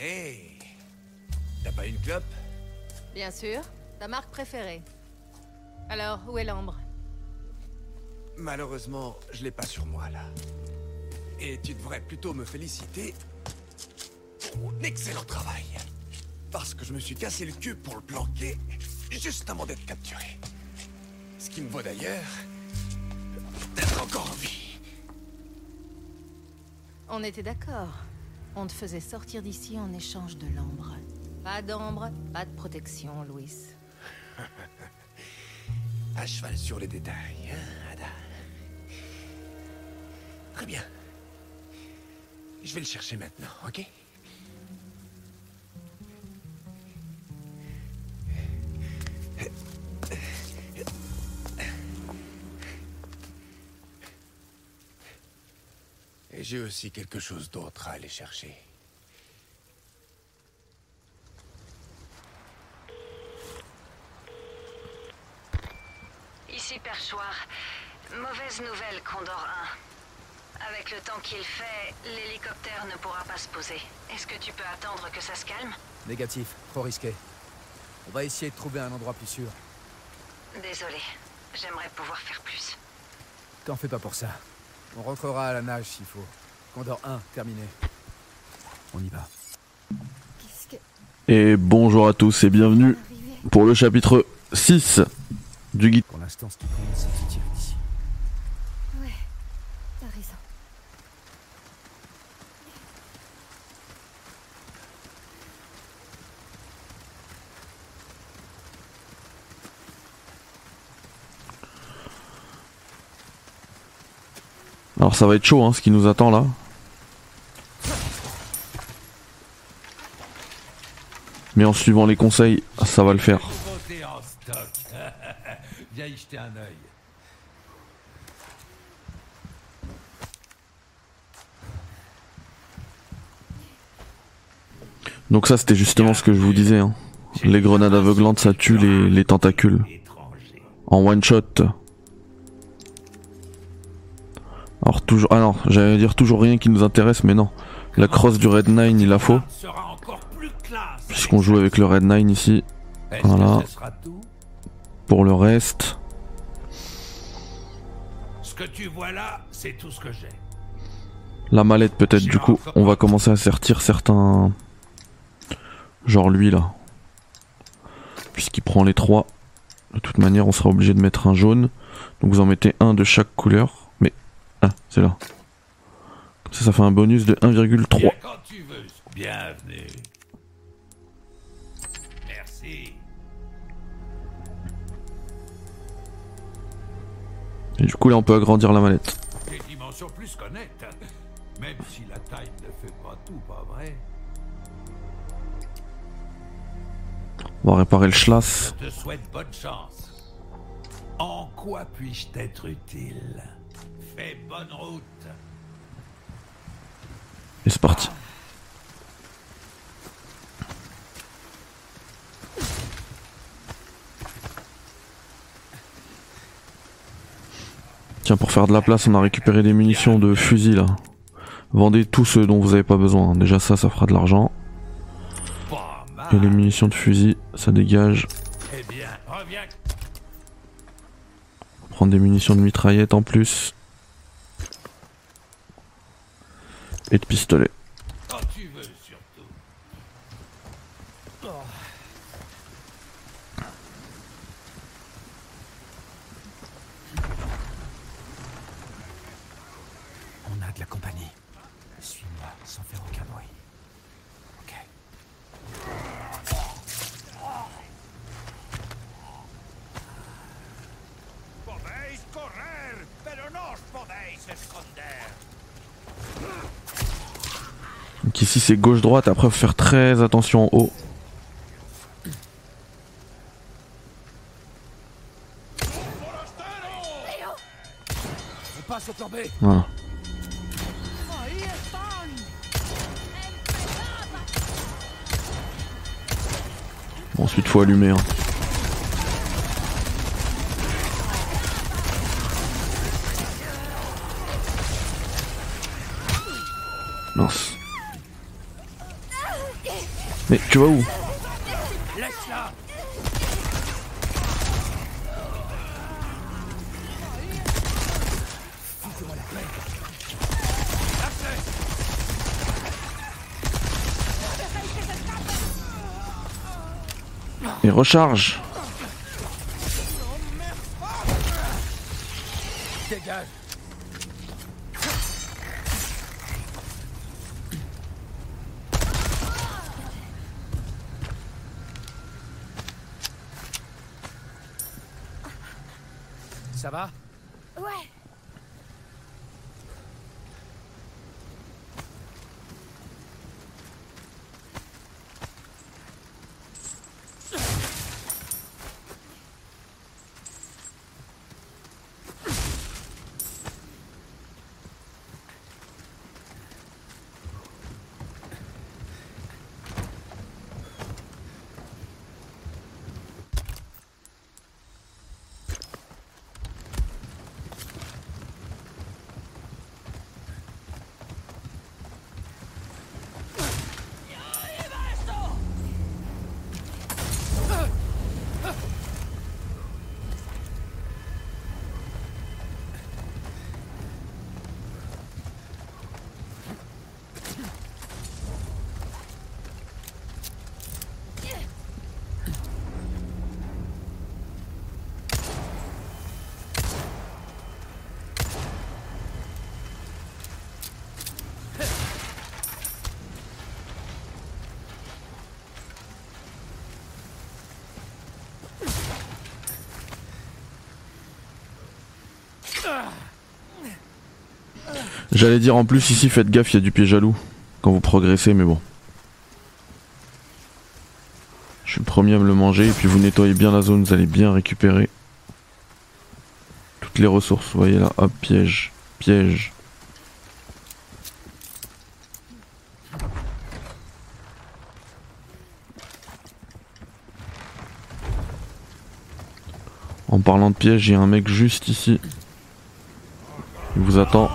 Hey T'as pas une clope? Bien sûr. Ta marque préférée. Alors, où est l'ambre? Malheureusement, je l'ai pas sur moi, là. Et tu devrais plutôt me féliciter pour mon excellent travail. Parce que je me suis cassé le cul pour le planquer juste avant d'être capturé. Ce qui me vaut d'ailleurs d'être encore en vie. On était d'accord. On te faisait sortir d'ici en échange de l'ambre. Pas d'ambre, pas de protection, Louis. À cheval sur les détails, hein, Ada Très bien. Je vais le chercher maintenant, ok? J'ai aussi quelque chose d'autre à aller chercher. Ici Perchoir. Mauvaise nouvelle, Condor 1. Avec le temps qu'il fait, l'hélicoptère ne pourra pas se poser. Est-ce que tu peux attendre que ça se calme? Négatif, trop risqué. On va essayer de trouver un endroit plus sûr. Désolé. J'aimerais pouvoir faire plus. T'en fais pas pour ça. On rentrera à la nage s'il faut. Condor 1, terminé. On y va. Et bonjour à tous et bienvenue pour le chapitre 6 du guide. Pour l'instant, ce qui compte, c'est de se tirer d'ici. Ouais, t'as raison. Alors ça va être chaud hein, ce qui nous attend là. Mais en suivant les conseils, ça va le faire. Donc ça c'était justement ce que je vous disais. hein. Les grenades aveuglantes ça tue les, les tentacules. En one shot. Alors toujours... Ah non, j'allais dire toujours rien qui nous intéresse mais non. La crosse du Red 9 il la faut. Puisqu'on joue avec le Red 9 ici. Voilà. Pour le reste... Ce que tu vois là, c'est tout ce que j'ai. La mallette peut-être du coup. On va commencer à sortir certains... Genre lui là. Puisqu'il prend les trois. De toute manière on sera obligé de mettre un jaune. Donc vous en mettez un de chaque couleur. Ah c'est là. Comme ça ça fait un bonus de 1,3. Viens quand tu veux. Bienvenue. Merci. Et du coup là on peut agrandir la mallette. Des dimensions plus qu'honnêtes. Même si la taille ne fait pas tout, pas vrai On va réparer le schlass. Je te souhaite bonne chance. En quoi puis-je t'être utile? Fais bonne route. Et c'est parti. Tiens, pour faire de la place, on a récupéré des munitions de fusil là. Vendez tous ceux dont vous avez pas besoin. Déjà ça, ça fera de l'argent. Et les munitions de fusil, ça dégage. Eh. Prendre des munitions de mitraillette en plus. Et de pistolet. Quand tu veux, surtout. On a de la compagnie. Suis-moi sans faire aucun bruit. Ok. Podéis correr, pero no os podéis esconder. Donc ici c'est gauche-droite, après faut faire très attention en haut. Voilà. Bon, ensuite faut allumer. hein. Tu vas où Et recharge Dégage Ça va Ouais. J'allais dire en plus ici faites gaffe, il y a du pied jaloux quand vous progressez mais bon. Je suis le premier à me le manger et puis vous nettoyez bien la zone, vous allez bien récupérer toutes les ressources. Vous voyez là, hop, piège, piège. En parlant de piège, il y a un mec juste ici. Il vous attend.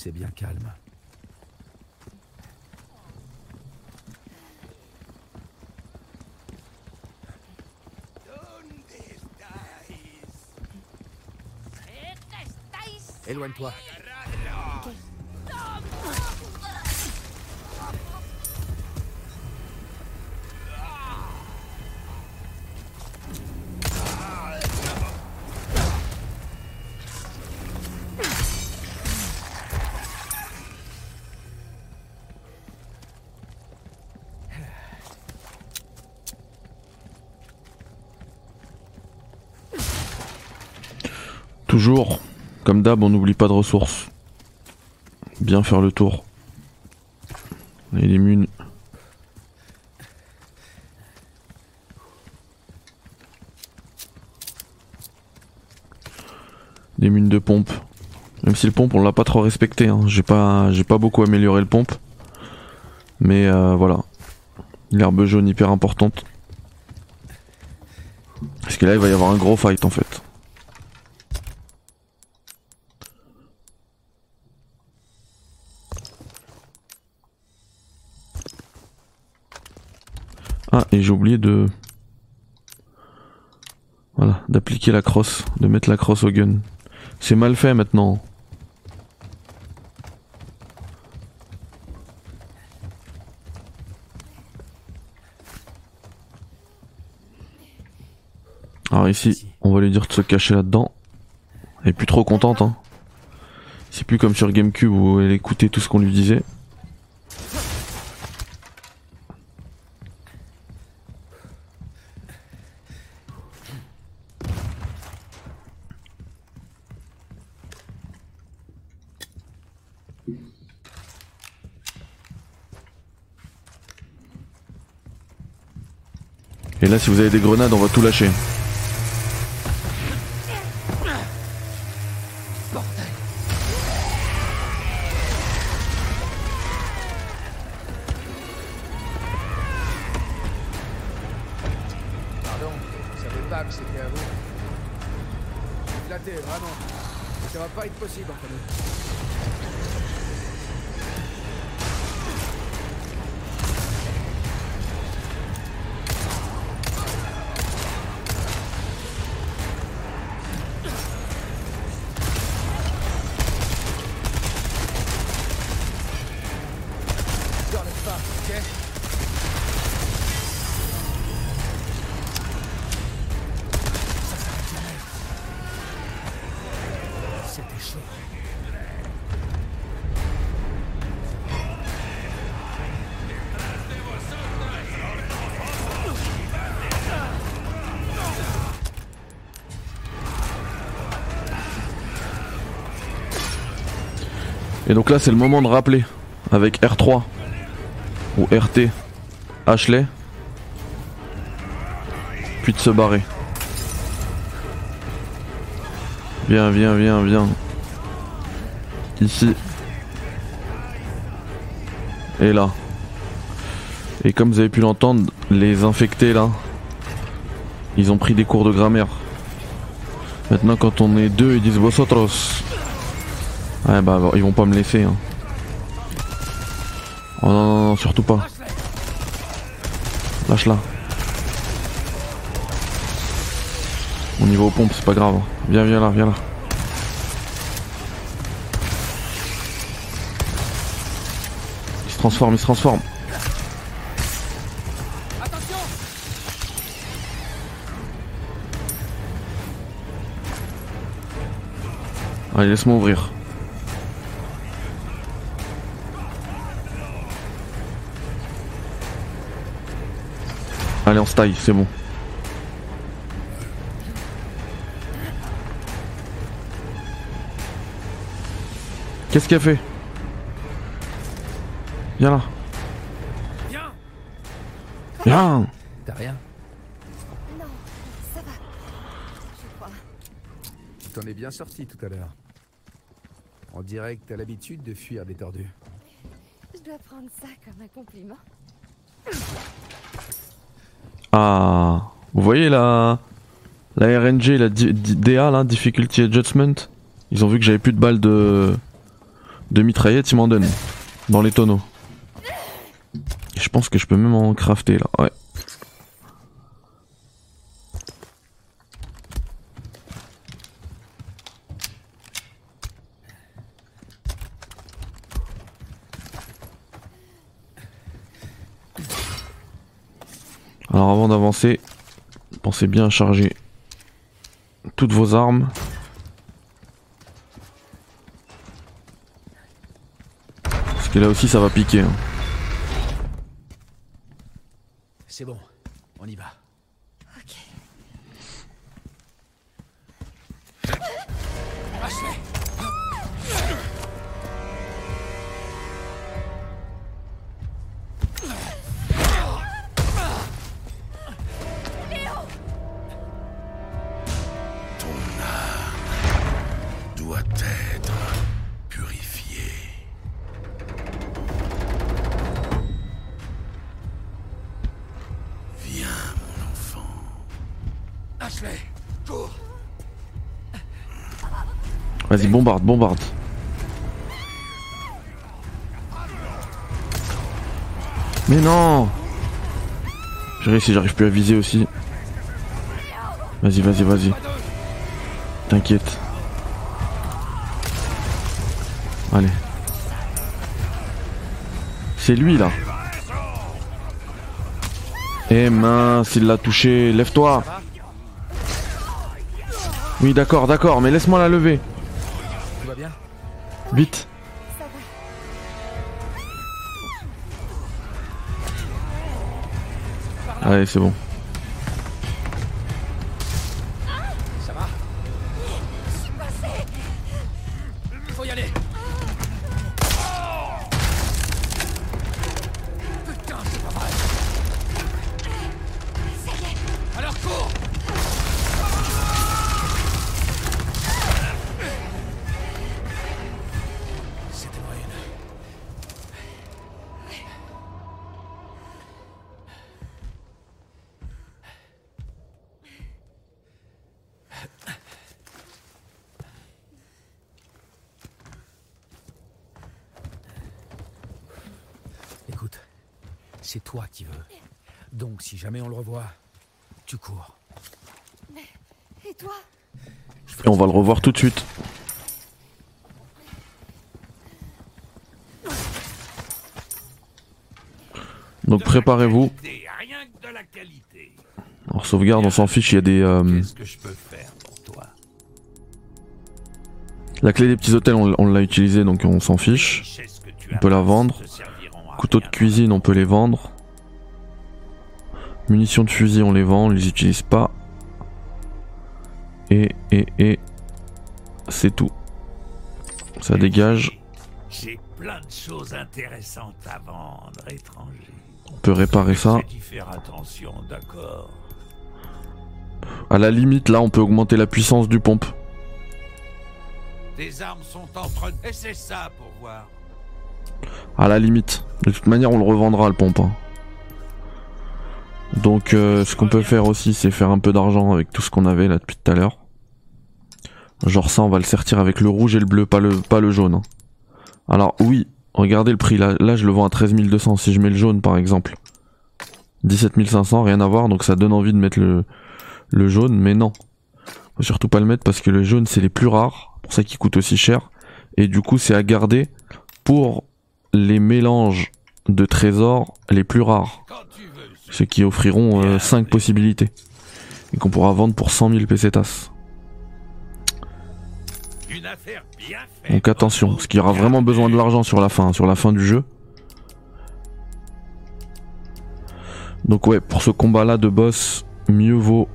C'est bien calme. Éloigne-toi. Toujours, comme d'hab, on n'oublie pas de ressources. Bien faire le tour. Et les munes. Des munes de pompe. Même si le pompe on l'a pas trop respecté. hein. J'ai pas, j'ai pas beaucoup amélioré le pompe. Mais euh, voilà. L'herbe jaune hyper importante. Parce que là il va y avoir un gros fight en fait. Ah, et j'ai oublié de. Voilà, d'appliquer la crosse, de mettre la crosse au gun. C'est mal fait maintenant. Alors ici, on va lui dire de se cacher là-dedans. Elle est plus trop contente, hein. C'est plus comme sur Gamecube où elle écoutait tout ce qu'on lui disait. Et là, si vous avez des grenades, on va tout lâcher. Et donc là, c'est le moment de rappeler avec R3 ou RT Ashley, puis de se barrer. Viens, viens, viens, viens. Ici. Et là. Et comme vous avez pu l'entendre, les infectés là, ils ont pris des cours de grammaire. Maintenant, quand on est deux, ils disent vosotros. Ouais, bah, ils vont pas me laisser. Hein. Oh non, non, non, surtout pas. Lâche-la. On y va aux pompes, c'est pas grave. Viens, viens là, viens là. Il se transforme, il se transforme. Allez, laisse-moi ouvrir. Allez, on se taille, c'est bon. Qu'est-ce qu'elle fait? Viens là. Viens Viens T'as rien? Non, ça va. Je crois. Tu t'en es bien sorti tout à l'heure. On dirait que t'as l'habitude de fuir des tordus. Je dois prendre ça comme un compliment. Ah, vous voyez la la RNG, la DA là, Difficulty Adjustment. Ils ont vu que j'avais plus de balles de de mitraillette, ils m'en donnent dans les tonneaux. Je pense que je peux même en crafter là. Ouais. Alors avant d'avancer, pensez bien à charger toutes vos armes. Parce que là aussi ça va piquer. hein. C'est bon, on y va. Ok. Vas-y, bombarde, bombarde. Mais non J'ai réussi, j'arrive plus à viser aussi. Vas-y, vas-y, vas-y. T'inquiète. Allez. C'est lui là. Eh mince, il l'a touché. Lève-toi. Oui, d'accord, d'accord, mais laisse-moi la lever. Va bien Vite. Ça va. Allez, c'est bon. C'est toi qui veux. Donc si jamais on le revoit, tu cours. Et toi? Et on va le revoir tout de suite. Donc préparez-vous. Qualité, Rien que de la qualité. Alors sauvegarde, on s'en fiche, il y a des... euh, Qu'est-ce que je peux faire pour toi? La clé des petits hôtels, on, on l'a utilisée, donc on s'en fiche. On peut la vendre. Couteaux de cuisine, on peut les vendre. Munitions de fusil, on les vend, on les utilise pas. Et, et, et... C'est tout. Ça dégage. J'ai plein de choses intéressantes à vendre, étranger. On peut réparer ça. J'ai dû faire attention, d'accord. À la limite, là, on peut augmenter la puissance du pompe. Tes armes sont entre... Et c'est ça pour voir. À la limite. De toute manière, on le revendra le pompe. hein. Donc, euh, ce qu'on peut faire aussi, c'est faire un peu d'argent avec tout ce qu'on avait là depuis tout à l'heure. Genre ça, on va le sortir avec le rouge et le bleu, pas le, jaune. hein. Alors oui, regardez le prix. Là, là, je le vends à 13 200. Si je mets le jaune, par exemple, 17 500, rien à voir. Donc ça donne envie de mettre le, le jaune, mais non. Faut surtout pas le mettre parce que le jaune, c'est les plus rares. Pour ça qu'il coûte aussi cher. Et du coup, c'est à garder pour les mélanges de trésors les plus rares. Ceux qui offriront 5 possibilités. Et qu'on pourra vendre pour 100 000 pesetas. Donc attention, parce qu'il y aura vraiment besoin de l'argent sur la fin, sur la fin du jeu. Donc ouais, pour ce combat-là de boss, mieux vaut...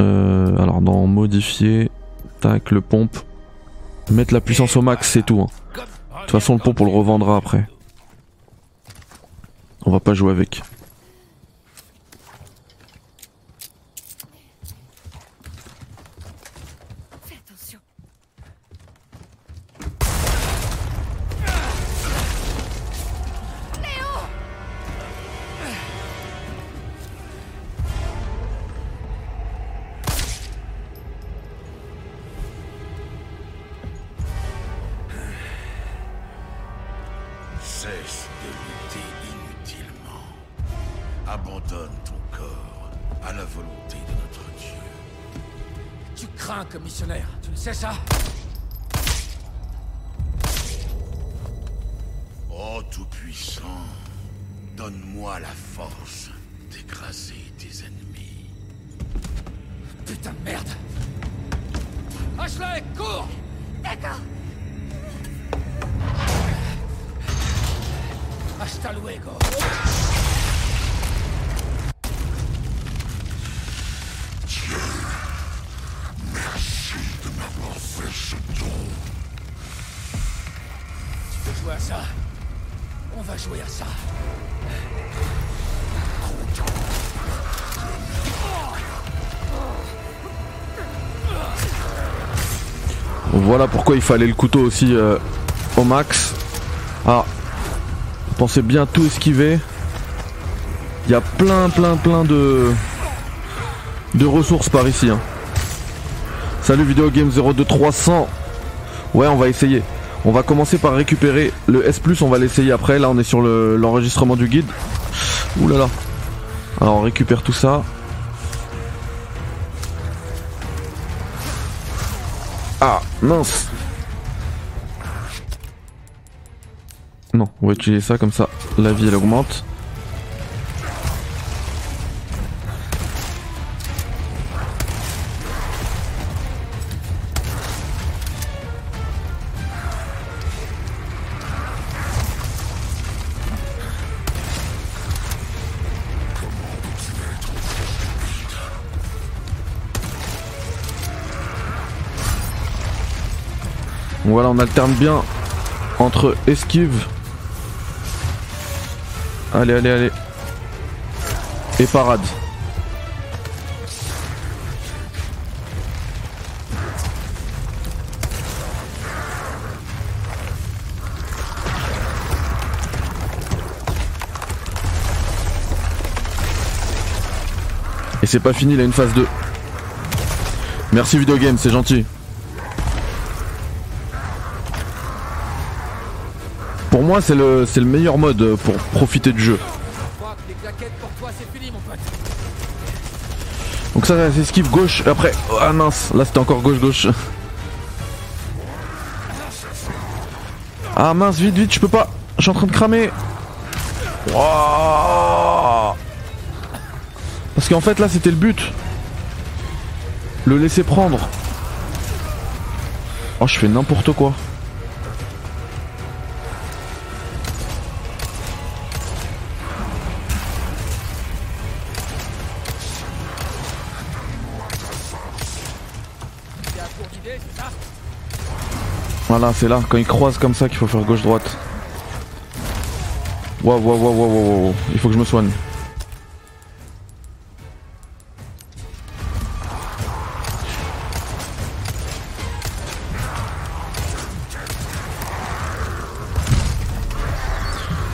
euh, alors dans modifier, tac, le pompe. Mettre la puissance au max, c'est tout. hein. De toute façon, le pompe, on le revendra après. On va pas jouer avec. Tout-Puissant, donne-moi la force d'écraser tes ennemis. Putain de merde Ashley, cours D'accord. Hasta luego Voilà pourquoi il fallait le couteau aussi euh, au max. Ah, pensez bien tout esquiver. Il y a plein plein plein de de ressources par ici. hein. Salut Video Game 02300. Ouais, on va essayer. On va commencer par récupérer le S+, on va l'essayer après. Là, on est sur le- l'enregistrement du guide. Ouh là là. Alors, on récupère tout ça. Mince. Non, on va utiliser ça comme ça. La vie, elle augmente. Voilà, on alterne bien entre esquive. Allez, allez, allez. Et parade. Et c'est pas fini, il a une phase 2. Merci Videogame, c'est gentil. Moi, c'est le, le meilleur mode pour profiter du jeu. Donc ça, c'est esquive gauche. Après, ah mince, là c'était encore gauche-gauche. Ah mince, vite, vite, je peux pas. Je suis en train de cramer. Parce qu'en fait là c'était le but. Le laisser prendre. Oh je fais n'importe quoi. Voilà, c'est là, quand il croise comme ça qu'il faut faire gauche-droite. Waouh, waouh, waouh, waouh, waouh. Il faut que je me soigne.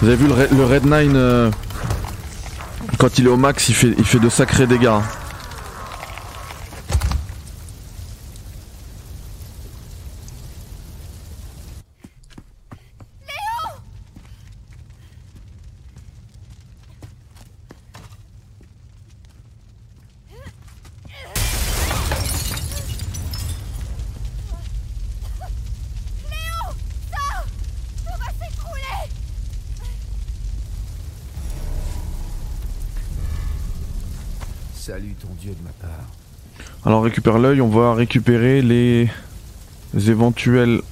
Vous avez vu le, Red- le Red 9 euh, quand il est au max, il fait, il fait de sacrés dégâts. Salut ton dieu de ma part. Alors récupère l'œil, on va récupérer les éventuels.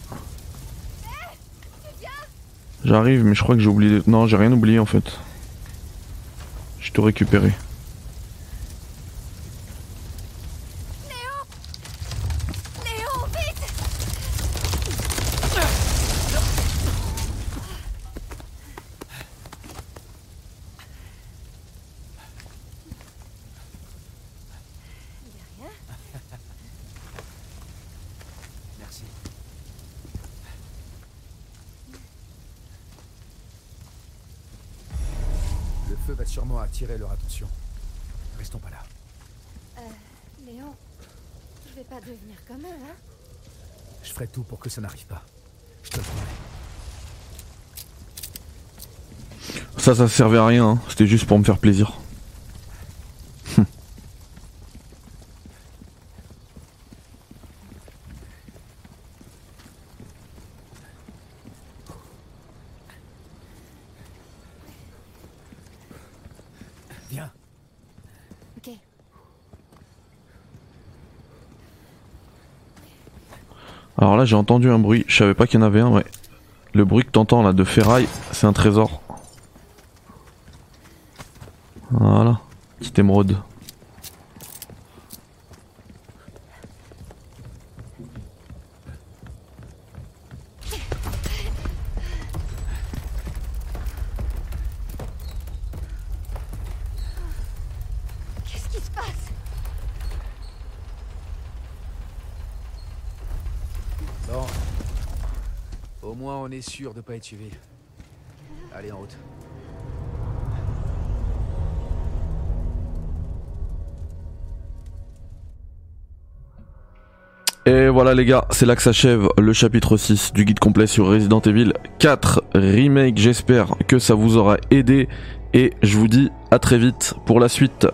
J'arrive, mais je crois que j'ai oublié. Non, j'ai rien oublié en fait. J'ai tout récupéré. Léo, vite Merci. Le feu va sûrement attirer leur attention. Restons pas là. Euh, Léon, je vais pas devenir comme eux, hein Je ferai tout pour que ça n'arrive pas. Je te le promets. Ça, ça servait à rien, hein. c'était juste pour me faire plaisir. Viens. Ok. Alors là, j'ai entendu un bruit, je savais pas qu'il y en avait un, ouais. Le bruit que t'entends là de ferraille, c'est un trésor. Voilà, petite émeraude. Qu'est-ce qui se passe Bon. Au moins on est sûr de pas être suivi. Allez en route. Et voilà les gars, c'est là que s'achève le chapitre 6 du guide complet sur Resident Evil 4 Remake. J'espère que ça vous aura aidé et je vous dis à très vite pour la suite.